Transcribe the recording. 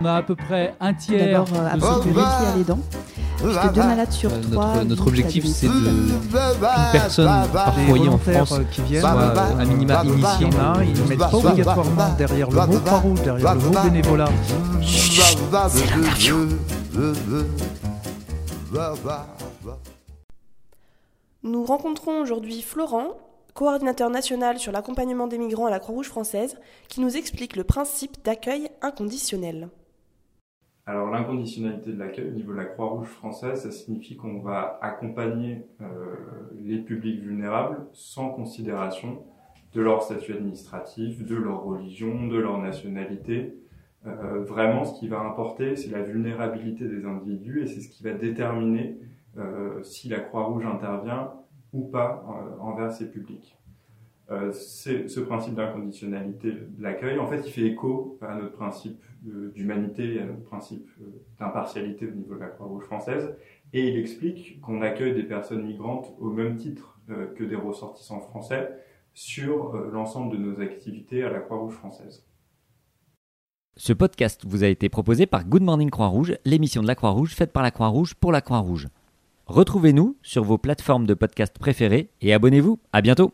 On a à peu près un tiers. D'abord, euh, absence de à les dents. Puisque deux malades sur Euh, trois. notre, objectif, c'est de qu'une personne par foyer en France euh, qui viennent, soit à minima Il y initié. en a, ils ne mettent pas obligatoirement derrière le mot Croix-Rouge, derrière le mot bénévolat. Nous rencontrons aujourd'hui Florent, coordinateur national sur l'accompagnement des migrants à la Croix-Rouge française, qui nous explique le principe d'accueil inconditionnel. Alors l'inconditionnalité de l'accueil au niveau de la Croix-Rouge française, ça signifie qu'on va accompagner euh, les publics vulnérables sans considération de leur statut administratif, de leur religion, de leur nationalité. Euh, vraiment, ce qui va importer, c'est la vulnérabilité des individus et c'est ce qui va déterminer euh, si la Croix-Rouge intervient ou pas euh, envers ces publics. Euh, ce principe d'inconditionnalité de l'accueil, en fait, il fait écho à notre principe de- d'humanité et à notre principe euh, d'impartialité au niveau de la Croix-Rouge française, et il explique qu'on accueille des personnes migrantes au même titre euh, que des ressortissants français sur euh, l'ensemble de nos activités à la Croix-Rouge française. Ce podcast vous a été proposé par Good Morning Croix-Rouge, l'émission de la Croix-Rouge faite par la Croix-Rouge pour la Croix-Rouge. Retrouvez-nous sur vos plateformes de podcast préférées et abonnez-vous. À bientôt.